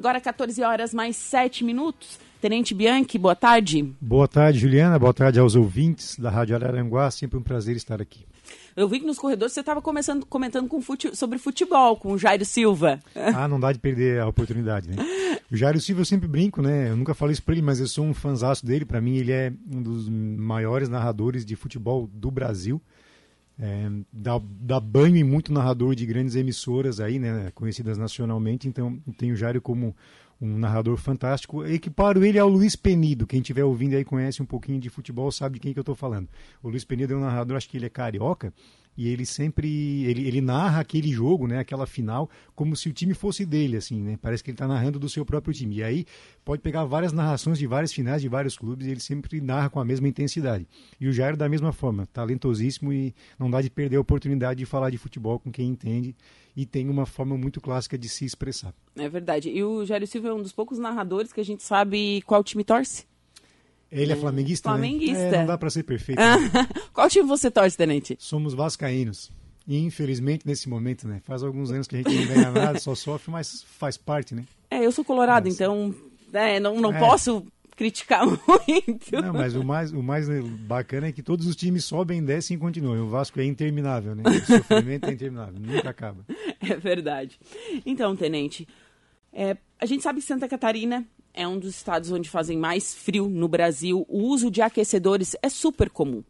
Agora 14 horas mais 7 minutos. Tenente Bianchi, boa tarde. Boa tarde, Juliana. Boa tarde aos ouvintes da Rádio Araranguá. Sempre um prazer estar aqui. Eu vi que nos corredores você estava comentando com fute, sobre futebol com o Jairo Silva. Ah, não dá de perder a oportunidade, né? O Jairo Silva eu sempre brinco, né? Eu nunca falei isso para ele, mas eu sou um fanzaço dele. Para mim, ele é um dos maiores narradores de futebol do Brasil. É, dá, dá, banho em muito narrador de grandes emissoras aí, né, conhecidas nacionalmente. Então, tenho o Jairo como um narrador fantástico. Equiparo ele ao Luiz Penido. Quem estiver ouvindo aí conhece um pouquinho de futebol, sabe de quem que eu estou falando. O Luiz Penido é um narrador, acho que ele é carioca, e ele sempre ele, ele narra aquele jogo, né, aquela final, como se o time fosse dele, assim, né? Parece que ele está narrando do seu próprio time. E aí pode pegar várias narrações de várias finais de vários clubes e ele sempre narra com a mesma intensidade. E o Jair da mesma forma, talentosíssimo e não dá de perder a oportunidade de falar de futebol com quem entende e tem uma forma muito clássica de se expressar. É verdade. E o Jair Silva é um dos poucos narradores que a gente sabe qual time torce. Ele é flamenguista, flamenguista. Né? É, não dá para ser perfeito. Né? Qual time você torce, Tenente? Somos vascaínos. E infelizmente nesse momento, né? Faz alguns anos que a gente não ganha nada, só sofre, mas faz parte, né? É, eu sou colorado, mas, então é, não, não é. posso criticar muito. Não, mas o mais, o mais bacana é que todos os times sobem, descem e continuam. O Vasco é interminável, né? O sofrimento é interminável, nunca acaba. É verdade. Então, Tenente, é, a gente sabe que Santa Catarina é um dos estados onde fazem mais frio no Brasil. O uso de aquecedores é super comum.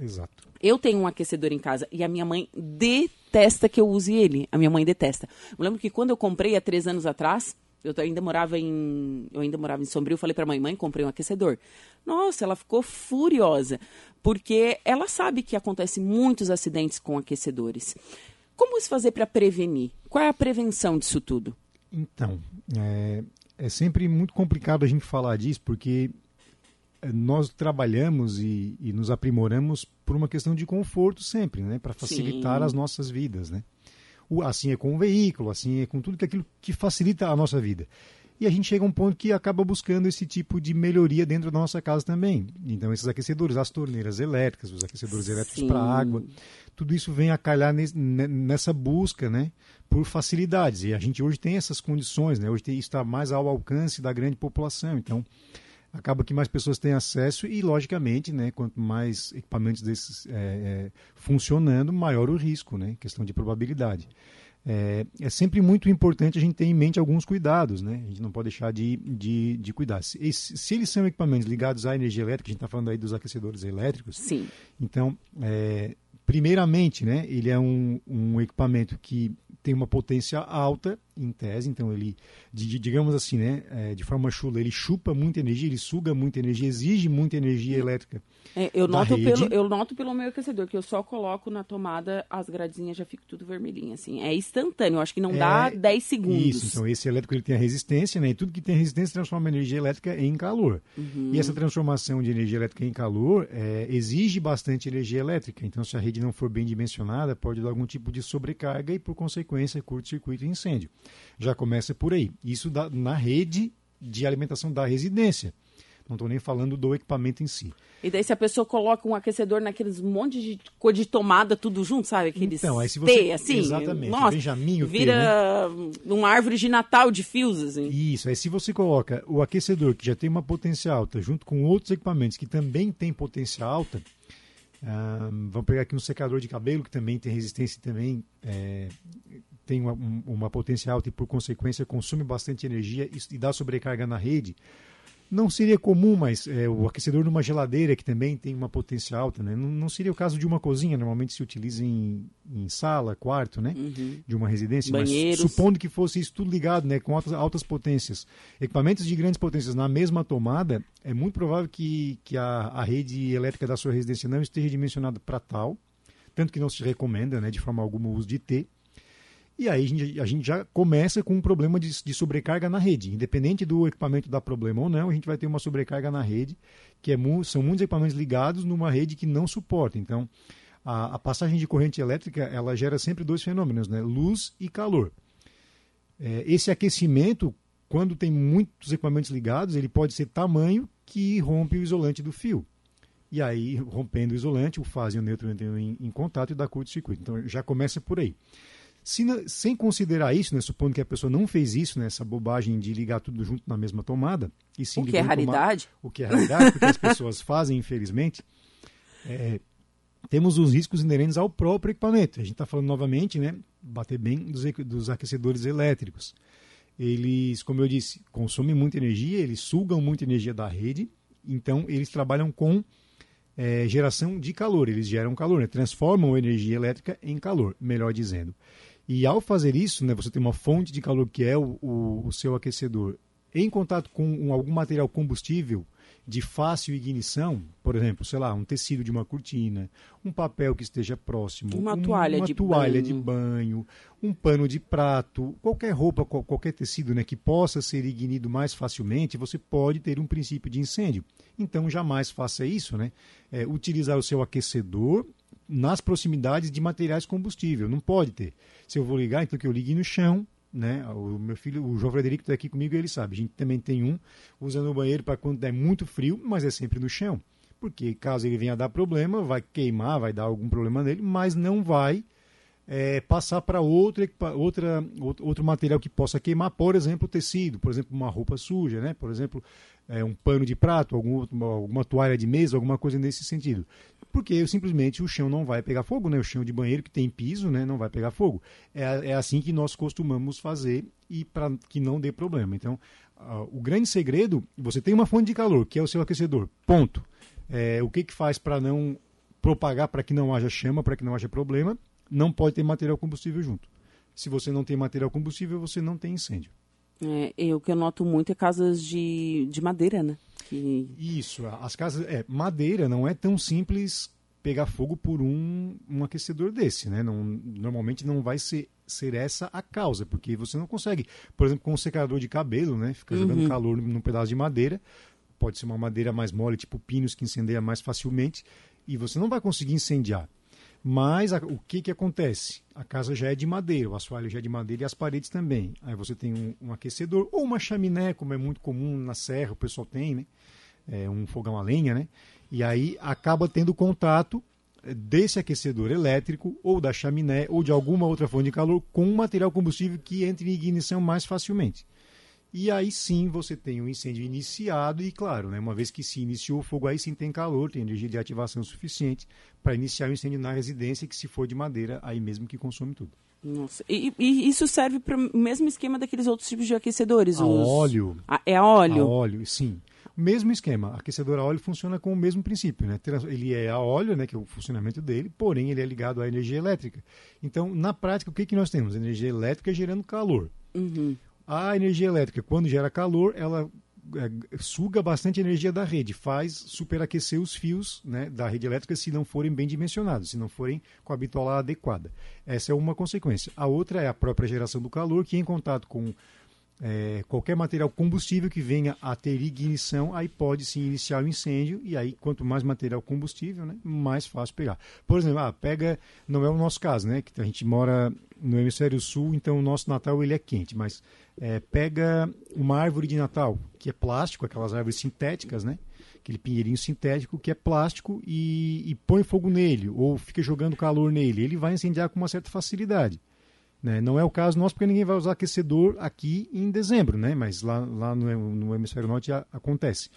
Exato. Eu tenho um aquecedor em casa e a minha mãe detesta que eu use ele. A minha mãe detesta. Eu lembro que quando eu comprei há três anos atrás, eu ainda morava em, eu ainda morava em Sombrio, falei para mãe, mãe, comprei um aquecedor. Nossa, ela ficou furiosa, porque ela sabe que acontece muitos acidentes com aquecedores. Como se fazer para prevenir? Qual é a prevenção disso tudo? Então, é, é sempre muito complicado a gente falar disso, porque eh, nós trabalhamos e, e nos aprimoramos por uma questão de conforto sempre, né? Para facilitar Sim. as nossas vidas, né? O, assim é com o veículo, assim é com tudo que aquilo que facilita a nossa vida. E a gente chega a um ponto que acaba buscando esse tipo de melhoria dentro da nossa casa também. Então, esses aquecedores, as torneiras elétricas, os aquecedores elétricos para água, tudo isso vem a calhar nessa busca né, por facilidades. E a gente hoje tem essas condições, né? hoje isso está mais ao alcance da grande população. Então, acaba que mais pessoas têm acesso e, logicamente, né, quanto mais equipamentos desses é, é, funcionando, maior o risco, né, questão de probabilidade. É, é, sempre muito importante a gente ter em mente alguns cuidados, né? A gente não pode deixar de, de, de cuidar. Se, se eles são equipamentos ligados à energia elétrica, a gente está falando aí dos aquecedores elétricos, Sim. então, é, primeiramente, né, ele é um, um equipamento que tem uma potência alta, em tese, então ele, digamos assim, né, é, de forma chula, ele chupa muita energia, ele suga muita energia, exige muita energia elétrica. É, eu, noto pelo, eu noto pelo meu aquecedor, que eu só coloco na tomada, as gradezinhas já ficam tudo vermelhinho, assim. É instantâneo, eu acho que não é, dá 10 segundos. Isso, então esse elétrico ele tem a resistência, né, e tudo que tem resistência transforma a energia elétrica em calor. Uhum. E essa transformação de energia elétrica em calor é, exige bastante energia elétrica, então se a rede não for bem dimensionada, pode dar algum tipo de sobrecarga e, por consequência, curto-circuito e incêndio. Já começa por aí. Isso da, na rede de alimentação da residência. Não estou nem falando do equipamento em si. E daí se a pessoa coloca um aquecedor naqueles monte de cor de tomada, tudo junto, sabe? Aqueles então, aí se você, T, assim. Exatamente. Nossa, Benjamin, vira T, né? uma árvore de Natal de fios, assim. Isso. Aí se você coloca o aquecedor, que já tem uma potência alta, junto com outros equipamentos que também têm potência alta, um, vamos pegar aqui um secador de cabelo, que também tem resistência e também é, tem uma, uma potência alta e, por consequência, consome bastante energia e, dá sobrecarga na rede não seria comum, mas é, o aquecedor numa geladeira que também tem uma potência alta, né? Não, não seria o caso de uma cozinha, normalmente se utiliza em, em sala, quarto, né? Uhum. De uma residência. Banheiros. Mas supondo que fosse isso tudo ligado, né? Com altas, altas potências. Equipamentos de grandes potências na mesma tomada, é muito provável que, que a, a rede elétrica da sua residência não esteja dimensionada para tal, tanto que não se recomenda, né? De forma alguma, o uso de T. E aí a gente, a gente já começa com um problema de, de, sobrecarga na rede. Independente do equipamento dar problema ou não, a gente vai ter uma sobrecarga na rede, que é são muitos equipamentos ligados numa rede que não suporta. Então, a, a, passagem de corrente elétrica ela gera sempre dois fenômenos, né? luz e calor. É, esse aquecimento, quando tem muitos equipamentos ligados, ele pode ser tamanho que rompe o isolante do fio. E aí, rompendo o isolante, o fase e o neutro entram em, em contato e dá curto-circuito. Então, já começa por aí. Se, sem considerar isso, né, supondo que a pessoa não fez isso, né, essa bobagem de ligar tudo junto na mesma tomada, e sim o que é raridade, o que é raridade, porque as pessoas fazem, infelizmente, é, temos os riscos inerentes ao próprio equipamento. A gente está falando novamente, né, bater bem dos, dos aquecedores elétricos. Eles, como eu disse, consomem muita energia, eles sugam muita energia da rede, então eles trabalham com é, geração de calor, eles geram calor, né? transformam energia elétrica em calor, melhor dizendo. E ao fazer isso, né, você tem uma fonte de calor que é o, o, o seu aquecedor em contato com um, algum material combustível, de fácil ignição, por exemplo, sei lá, um tecido de uma cortina, um papel que esteja próximo, uma toalha, uma de, toalha banho. de banho, um pano de prato, qualquer roupa, qualquer tecido né, que possa ser ignido mais facilmente, você pode ter um princípio de incêndio. Então, jamais faça isso, né? É, utilizar o seu aquecedor nas proximidades de materiais combustíveis. Não pode ter. Se eu vou ligar, então que eu ligue no chão, né? O meu filho, o João Frederico está aqui comigo, ele sabe. A gente também tem um usando o banheiro para quando é muito frio, mas é sempre no chão. Porque caso ele venha dar problema, vai queimar, vai dar algum problema nele, mas não vai é, passar para outra, outra, outro material que possa queimar, por exemplo, tecido, por exemplo, uma roupa suja, né? por exemplo, é, um pano de prato, algum, alguma toalha de mesa, alguma coisa nesse sentido porque simplesmente o chão não vai pegar fogo, né? O chão de banheiro que tem piso, né, não vai pegar fogo. É, é assim que nós costumamos fazer e para que não dê problema. Então, uh, o grande segredo, você tem uma fonte de calor, que é o seu aquecedor. Ponto. É, o que que faz para não propagar, para que não haja chama, para que não haja problema? Não pode ter material combustível junto. Se você não tem material combustível, você não tem incêndio. É, o que eu noto muito é casas de, de madeira, né? Que... Isso, as casas. É, madeira não é tão simples pegar fogo por um, um aquecedor desse, né? Não, normalmente não vai ser, ser essa a causa, porque você não consegue, por exemplo, com um secador de cabelo, né? Fica jogando uhum. calor num pedaço de madeira, pode ser uma madeira mais mole, tipo pinos, que incendeia mais facilmente, e você não vai conseguir incendiar. Mas a, o que, que acontece? A casa já é de madeira, o assoalho já é de madeira e as paredes também. Aí você tem um, um aquecedor ou uma chaminé, como é muito comum na serra, o pessoal tem, né? É, um fogão a lenha, né? E aí acaba tendo contato desse aquecedor elétrico ou da chaminé ou de alguma outra fonte de calor com um material combustível que entre em ignição mais facilmente. E aí sim você tem o um incêndio iniciado e, claro, né, uma vez que se iniciou o fogo, aí sim tem calor, tem energia de ativação suficiente para iniciar o incêndio na residência, que se for de madeira, aí mesmo que consome tudo. Nossa, e, e isso serve para o mesmo esquema daqueles outros tipos de aquecedores? A os... óleo. A, é a óleo? A óleo, sim. Mesmo esquema, aquecedor a óleo funciona com o mesmo princípio, né? Ele é a óleo, né, que é o funcionamento dele, porém ele é ligado à energia elétrica. Então, na prática, o que, que nós temos? Energia elétrica gerando calor. Uhum. A energia elétrica, quando gera calor, ela é, suga bastante energia da rede, faz superaquecer os fios né, da rede elétrica se não forem bem dimensionados, se não forem com a bitola adequada. Essa é uma consequência. A outra é a própria geração do calor, que em contato com é, qualquer material combustível que venha a ter ignição, aí pode se iniciar o incêndio, e aí quanto mais material combustível, né, mais fácil pegar. Por exemplo, ah, pega, não é o nosso caso, né, que a gente mora no hemisfério sul, então o nosso Natal ele é quente, mas é, pega uma árvore de Natal, que é plástico, aquelas árvores sintéticas, né? Aquele pinheirinho sintético que é plástico e, e põe fogo nele, ou fica jogando calor nele. Ele vai incendiar com uma certa facilidade. Né? Não é o caso nosso, porque ninguém vai usar aquecedor aqui em dezembro, né? mas lá, lá no, no hemisfério norte já acontece.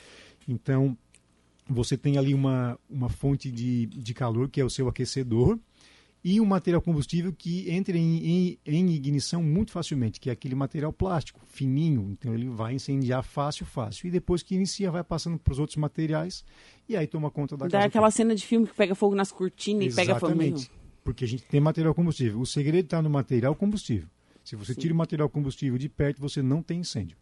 Então, você tem ali uma, uma fonte de, de calor, que é o seu aquecedor, e um material combustível que entra em, em, em, ignição muito facilmente, que é aquele material plástico, fininho, então ele vai incendiar fácil, fácil. E depois que inicia, vai passando para os outros materiais e aí toma conta da Dá casa. aquela cena de filme que pega fogo nas cortinas Exatamente, e pega fogo. Exatamente, porque a gente tem material combustível. O segredo está no material combustível. Se você Sim. tira o material combustível de perto, você não tem incêndio.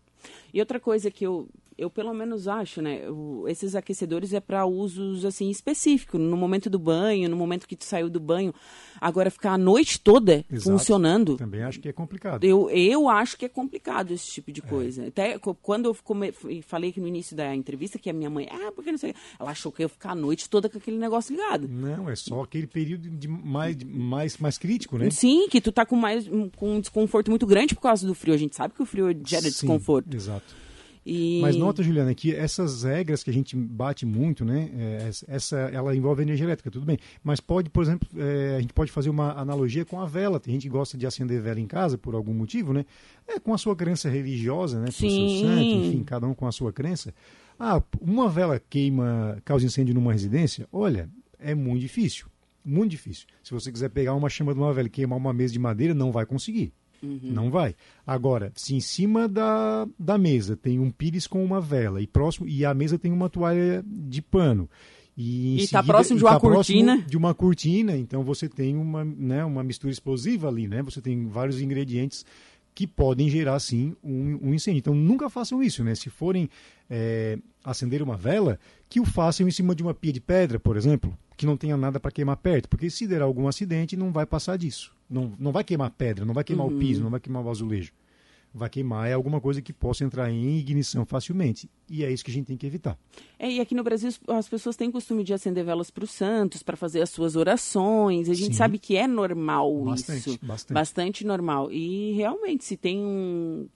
E outra coisa que eu, eu pelo menos acho, né? esses aquecedores é para usos assim específicos, no momento do banho, no momento que tu saiu do banho. Agora ficar a noite toda Exato. funcionando. Também acho que é complicado. Eu, eu acho que é complicado esse tipo de é. coisa. É. Até quando eu come, falei que no início da entrevista que a minha mãe, ah, porque não sei, ela achou que eu ia ficar a noite toda com aquele negócio ligado. Não, é só aquele período de mais, mais, mais crítico, né? Sim, que tu tá com mais com um desconforto muito grande por causa do frio. A gente sabe que o frio gera Sim, desconforto. Exato. E... Mas nota, Juliana, que essas regras que a gente bate muito, né? É, essa, ela envolve energia elétrica, tudo bem. Mas pode, por exemplo, é, a gente pode fazer uma analogia com a vela. Tem gente que gosta de acender vela em casa por algum motivo, né? É com a sua crença religiosa, né? Com Sim. seu santo, enfim, cada um com a sua crença. Ah, uma vela queima, causa incêndio numa residência? Olha, é muito difícil. Muito difícil. Se você quiser pegar uma chama de uma vela e queimar uma mesa de madeira, não vai conseguir. Não vai. Agora, se em cima da, da mesa tem um pires com uma vela e próximo e a mesa tem uma toalha de pano e, E tá seguida- próximo de uma tá cortina. de uma cortina, então você tem uma, né, uma mistura explosiva ali, né? Você tem vários ingredientes que podem gerar sim um, um incêndio. Então nunca façam isso, né? Se forem é, acender uma vela, que o façam em cima de uma pia de pedra, por exemplo, que não tenha nada para queimar perto, porque se der algum acidente não vai passar disso. Não, não vai queimar pedra, não vai queimar Uhum. o piso, não vai queimar o azulejo. Vai queimar é alguma coisa que possa entrar em ignição facilmente. E é isso que a gente tem que evitar. É, e aqui no Brasil as- as pessoas têm costume de acender velas para os santos, para fazer as suas orações. A gente Sim. sabe que é normal Bastante, isso. bastante. normal. E realmente, se tem um.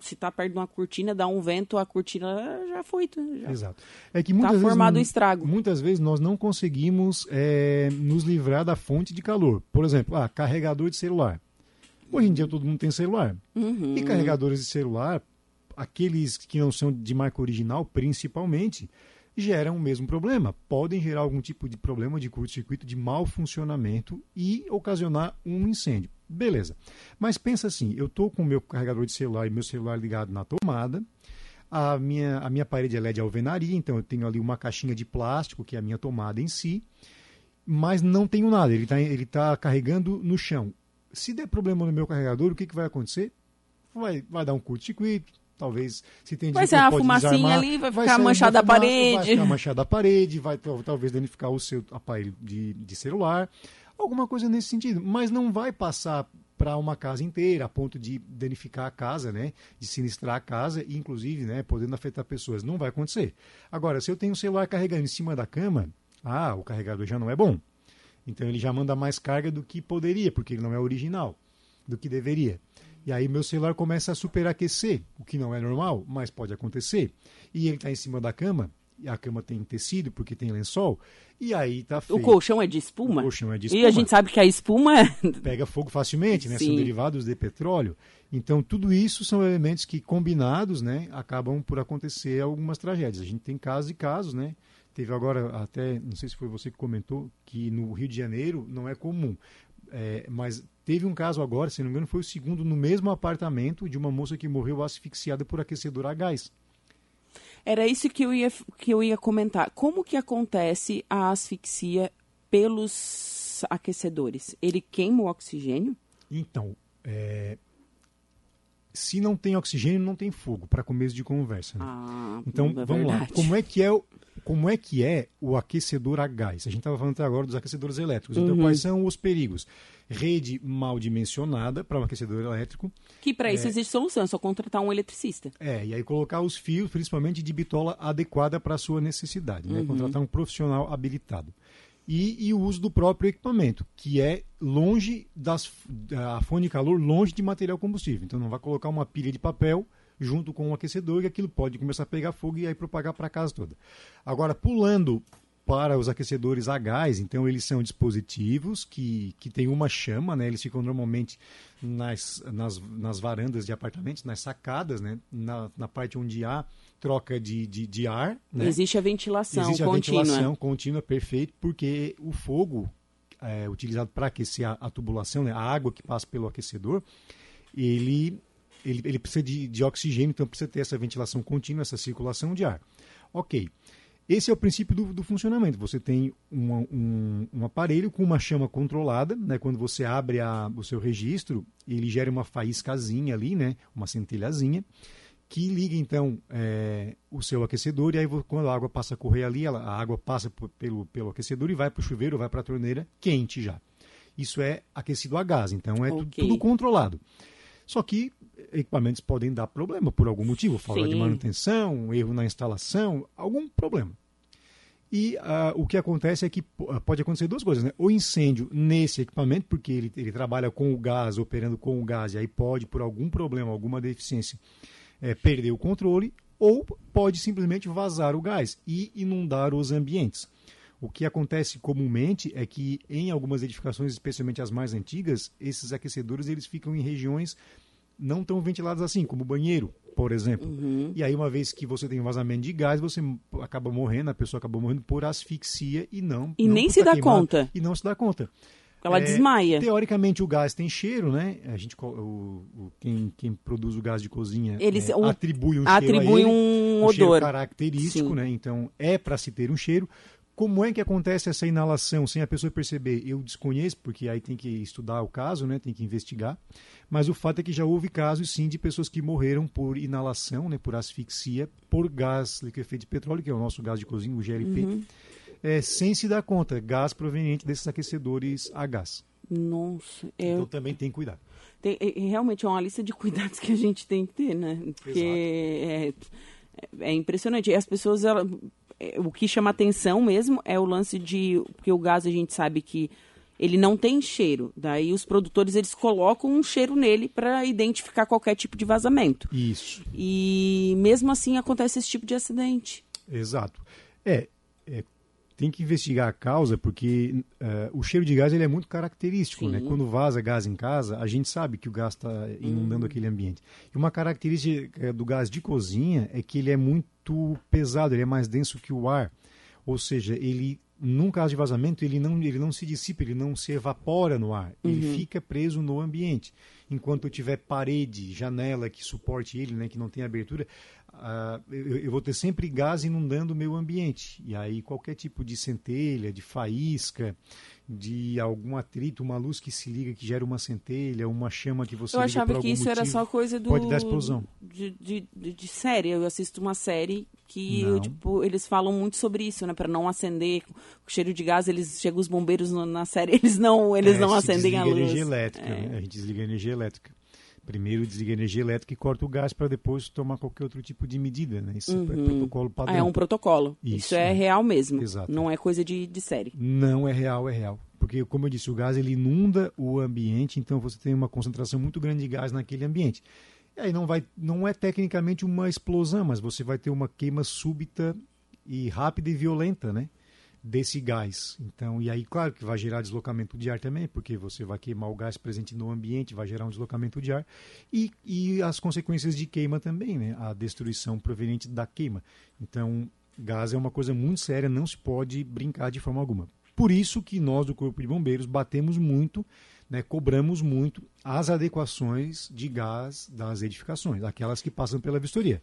Se tá perto de uma cortina, dá um vento, a cortina já foi. Já. Exato. É que muitas vezes, formado o estrago. Muitas vezes nós não conseguimos é, nos livrar da fonte de calor. Por exemplo, ah, carregador de celular. Hoje em dia todo mundo tem celular. Uhum. E carregadores de celular, aqueles que não são de marca original, principalmente, geram o mesmo problema. Podem gerar algum tipo de problema de curto-circuito, de mau funcionamento e ocasionar um incêndio. Beleza. Mas pensa assim, eu estou com o meu carregador de celular e meu celular ligado na tomada, a minha, a minha parede é LED alvenaria, então eu tenho ali uma caixinha de plástico, que é a minha tomada em si, mas não tenho nada, ele está ele tá carregando no chão. Se der problema no meu carregador, o que, que vai acontecer? Vai, vai dar um curto-circuito, talvez se tem Vai ser uma fumacinha desarmar, ali, vai ficar ser uma manchada a parede. Vai ficar manchada a parede, vai tal- talvez danificar o seu aparelho de, de celular, alguma coisa nesse sentido. Mas não vai passar para uma casa inteira, a ponto de danificar a casa, né? De sinistrar a casa e, inclusive, né, podendo afetar pessoas. Não vai acontecer. Agora, se eu tenho o celular carregando em cima da cama, ah, o carregador já não é bom. Então ele já manda mais carga do que poderia, porque ele não é original, do que deveria. E aí meu celular começa a superaquecer, o que não é normal, mas pode acontecer. E ele está em cima da cama, e a cama tem tecido, porque tem lençol, e aí tá feio. O colchão é de espuma? O colchão é de E espuma. a gente sabe que a espuma. Pega fogo facilmente, né? São Sim. derivados de petróleo. Então, tudo isso são elementos que, combinados, né, acabam por acontecer algumas tragédias. A gente tem casos e casos, né? Teve agora, até, não sei se foi você que comentou, que no Rio de Janeiro não é comum. É, mas teve um caso agora, se não me engano, foi o segundo no mesmo apartamento de uma moça que morreu asfixiada por aquecedor a gás. Era isso que eu ia, que eu ia comentar. Como que acontece a asfixia pelos aquecedores? Ele queima o oxigênio? Então, é, se não tem oxigênio, não tem fogo, para começo de conversa. Né? Ah, Então, é vamos lá. verdade. Como é que é o, como é que é o aquecedor a gás? A gente estava falando até agora dos aquecedores elétricos. Então, Uhum. quais são os perigos? Rede mal dimensionada para um aquecedor elétrico. Que para isso existe solução, é só contratar um eletricista. É, e aí colocar os fios, principalmente de bitola adequada para a sua necessidade. Uhum. Né? Contratar um profissional habilitado. E, e o uso do próprio equipamento, que é longe das a fonte de calor longe de material combustível. Então não vai colocar uma pilha de papel junto com um aquecedor e aquilo pode começar a pegar fogo e aí propagar para a casa toda. Agora, pulando para os aquecedores a gás, então eles são dispositivos que, que têm uma chama, né? eles ficam normalmente nas, nas, nas varandas de apartamentos, nas sacadas, né? na, na parte onde há troca de, de, de ar. Né? Existe a ventilação Existe a contínua. ventilação contínua, perfeito, porque o fogo é, utilizado para aquecer a, a tubulação, né, a água que passa pelo aquecedor, ele, ele, ele precisa de, de oxigênio, então precisa ter essa ventilação contínua, essa circulação de ar. Ok. Esse é o princípio do, do funcionamento. Você tem uma, um, um aparelho com uma chama controlada, né? quando você abre a, o seu registro, ele gera uma faíscazinha ali, né? uma centelhazinha, que liga então é, o seu aquecedor e aí quando a água passa a correr ali, ela- a água passa por- pelo, pelo aquecedor e vai para o chuveiro, vai para a torneira quente já. Isso é aquecido a gás, então é tu- Ok. tudo controlado. Só que equipamentos podem dar problema por algum motivo, falta de manutenção, um erro na instalação, algum problema. E ah, o que acontece é que ah, pode acontecer duas coisas, né? O incêndio nesse equipamento, porque ele, ele trabalha com o gás, operando com o gás, e aí pode, por algum problema, alguma deficiência, eh, perder o controle, ou pode simplesmente vazar o gás e inundar os ambientes. O que acontece comumente é que em algumas edificações, especialmente as mais antigas, esses aquecedores eles ficam em regiões não tão ventiladas assim, como o banheiro, por exemplo. Uhum. E aí, uma vez que você tem um vazamento de gás, você acaba morrendo, a pessoa acaba morrendo por asfixia e não. E não nem se dá queimado, conta. E não se dá conta. Ela É, desmaia. Teoricamente, o gás tem cheiro, né? A gente, o, o- quem, quem produz o gás de cozinha Eles- é, o- atribui um cheiro a Atribui um um cheiro odor. característico, Sim. né? Então, é para se ter um cheiro. Como é que acontece essa inalação sem a pessoa perceber? Eu desconheço, porque aí tem que estudar o caso, né? Tem que investigar. Mas o fato é que já houve casos, sim, de pessoas que morreram por inalação, né? Por asfixia, por gás liquefeito de petróleo, que é o nosso gás de cozinha, o GLP, Uhum. é, sem se dar conta. Gás proveniente desses aquecedores a gás. Nossa, é, Então também tem que cuidar. tem- é- é realmente é uma lista de cuidados que a gente tem que ter, né? Porque é, é impressionante. E as pessoas, ela- é, o que chama atenção mesmo é o lance de. Porque o gás a gente sabe que ele não tem cheiro. Daí os produtores eles colocam um cheiro nele para identificar qualquer tipo de vazamento. Isso. E mesmo assim acontece esse tipo de acidente. Exato. É, é, tem que investigar a causa, porque eh, o cheiro de gás ele é muito característico. Sim. Né? Quando vaza gás em casa, a gente sabe que o gás está inundando aquele ambiente. E uma característica do gás de cozinha é que ele é muito pesado, ele é mais denso que o ar. Ou seja, ele num caso de vazamento, ele não, ele não se dissipa, ele não se evapora no ar, ele fica preso no ambiente. Enquanto eu tiver parede, janela que suporte ele, né, que não tem abertura, ah, eu, eu vou ter sempre gás inundando o meu ambiente. E aí qualquer tipo de centelha, de faísca, de algum atrito, uma luz que se liga que gera uma centelha, uma chama que você Eu achava que isso era motivo, só coisa do. pode dar explosão. De, de, de, de série. Eu assisto uma série que Não. tipo, eles falam muito sobre isso, né? Pra não acender com cheiro de gás, eles chegam os bombeiros no- na série, eles não, eles É, não acendem a luz. energia elétrica, É. né? A gente desliga a energia elétrica. Primeiro desliga a energia elétrica e corta o gás para depois tomar qualquer outro tipo de medida, né? Isso é protocolo Ah, padrão. é um protocolo. Isso, Isso, é é. real mesmo. Exato. Não é coisa de, de série. Não é real, é real. Porque, como eu disse, o gás ele inunda o ambiente, então você tem uma concentração muito grande de gás naquele ambiente. E aí não, vai, não é tecnicamente uma explosão, mas você vai ter uma queima súbita e rápida e violenta, né? Desse gás. Então, e aí, claro que vai gerar deslocamento de ar também, porque você vai queimar o gás presente no ambiente, vai gerar um deslocamento de ar. E, e as consequências de queima também, né? A destruição proveniente da queima. Então, gás é uma coisa muito séria, não se pode brincar de forma alguma. Por isso que nós do Corpo de Bombeiros batemos muito, né, cobramos muito as adequações de gás das edificações, aquelas que passam pela vistoria.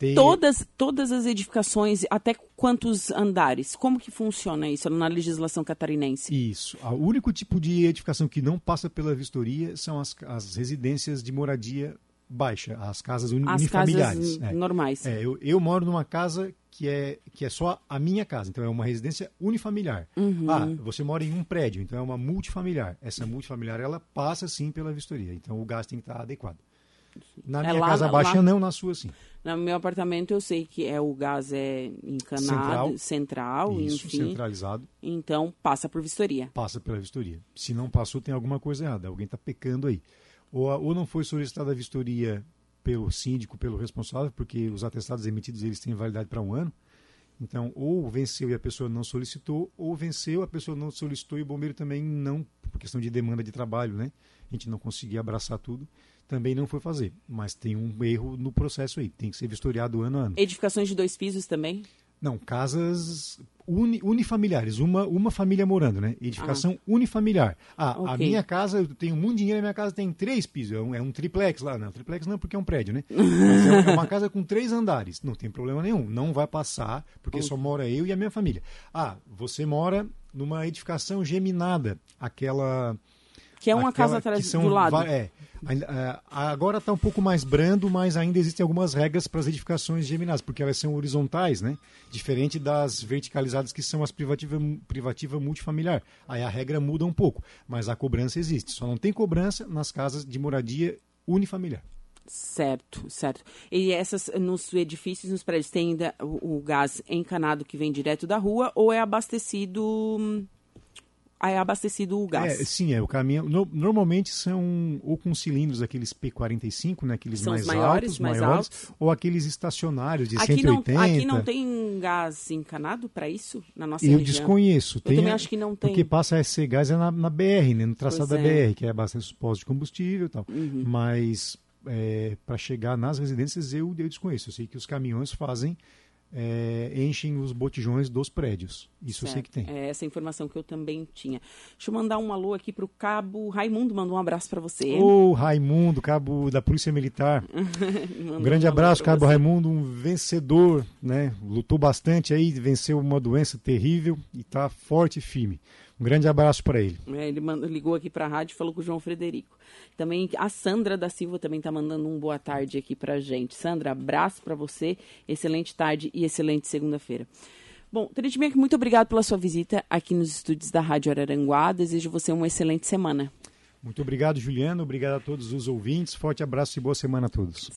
Tem- Todas, todas as edificações, até quantos andares? Como que funciona isso na legislação catarinense? Isso. O único tipo de edificação que não passa pela vistoria são as, as residências de moradia baixa, as casas uni- As unifamiliares. casas É. normais. É, eu, eu moro numa casa que é, que é só a minha casa, então é uma residência unifamiliar. Uhum. Ah, você mora em um prédio, então é uma multifamiliar. Essa multifamiliar, ela passa sim pela vistoria, então o gás tem que estar adequado. Na É minha lá- casa lá- baixa não, na sua sim. No meu apartamento eu sei que é o gás é encanado, central, Isso, enfim. centralizado, Então passa por vistoria. passa pela vistoria. Se não passou, tem alguma coisa errada, alguém está pecando aí. Ou, ou não foi solicitada a vistoria pelo síndico, pelo responsável, porque os atestados emitidos eles têm validade para um ano. Então, ou venceu e a pessoa não solicitou, ou venceu, a pessoa não solicitou e o bombeiro também não, por questão de demanda de trabalho, né? A gente não conseguia abraçar tudo, também não foi fazer. Mas tem um erro no processo aí, tem que ser vistoriado ano a ano. Edificações de dois pisos também? Não, casas uni- unifamiliares, uma, uma família morando, né? Edificação unifamiliar. Ah, a Ok. minha casa, eu tenho muito dinheiro, a minha casa tem três pisos, é um, é um triplex lá. Não, triplex não, porque é um prédio, né? Mas é, é uma casa com três andares, não tem problema nenhum, não vai passar, porque só mora eu e a minha família. Ah, você mora numa edificação geminada, aquela... Que é uma Aquela casa atrás são do lado. É. É, Agora está um pouco mais brando, mas ainda existem algumas regras para as edificações geminadas, porque elas são horizontais, né? Diferente das verticalizadas que são as privativa, privativa multifamiliar. Aí a regra muda um pouco, mas a cobrança existe. Só não tem cobrança nas casas de moradia unifamiliar. Certo, certo. E essas nos edifícios, nos prédios, tem ainda o, o gás encanado que vem direto da rua ou é abastecido hum, é abastecido o gás. É, sim, é o caminhão. No, normalmente são ou com cilindros aqueles P45, né, aqueles São mais maiores, altos, mais maiores, altos. ou aqueles estacionários de Aqui não, 180. aqui não tem gás encanado para isso na nossa Eu região? desconheço. Eu Tem, também acho que não tem. Porque passa a ser gás é na, na BR, né, no traçado Pois da é. BR, que é bastante os postos de combustível e tal. Uhum. Mas para chegar nas residências eu, eu desconheço. Eu sei que os caminhões fazem, é, enchem os botijões dos prédios. Isso eu sei que tem. É essa informação que eu também tinha. Deixa eu mandar um alô aqui pro Cabo Raimundo, mandou um abraço para você. Ô, Raimundo, cabo da Polícia Militar. Um grande alô abraço, Cabo você. Raimundo, um vencedor, né? Lutou bastante aí, venceu uma doença terrível e está forte e firme. Um grande abraço para ele. É, ele ligou aqui para a rádio e falou com o João Frederico. Também a Sandra da Silva também está mandando um boa tarde aqui para gente. Sandra, abraço para você, excelente tarde e excelente segunda-feira. Bom, Bianchi, muito obrigado pela sua visita aqui nos estúdios da Rádio Araranguá. Desejo você uma excelente semana. Muito obrigado, Juliano. Obrigado a todos os ouvintes. Forte abraço e boa semana a todos.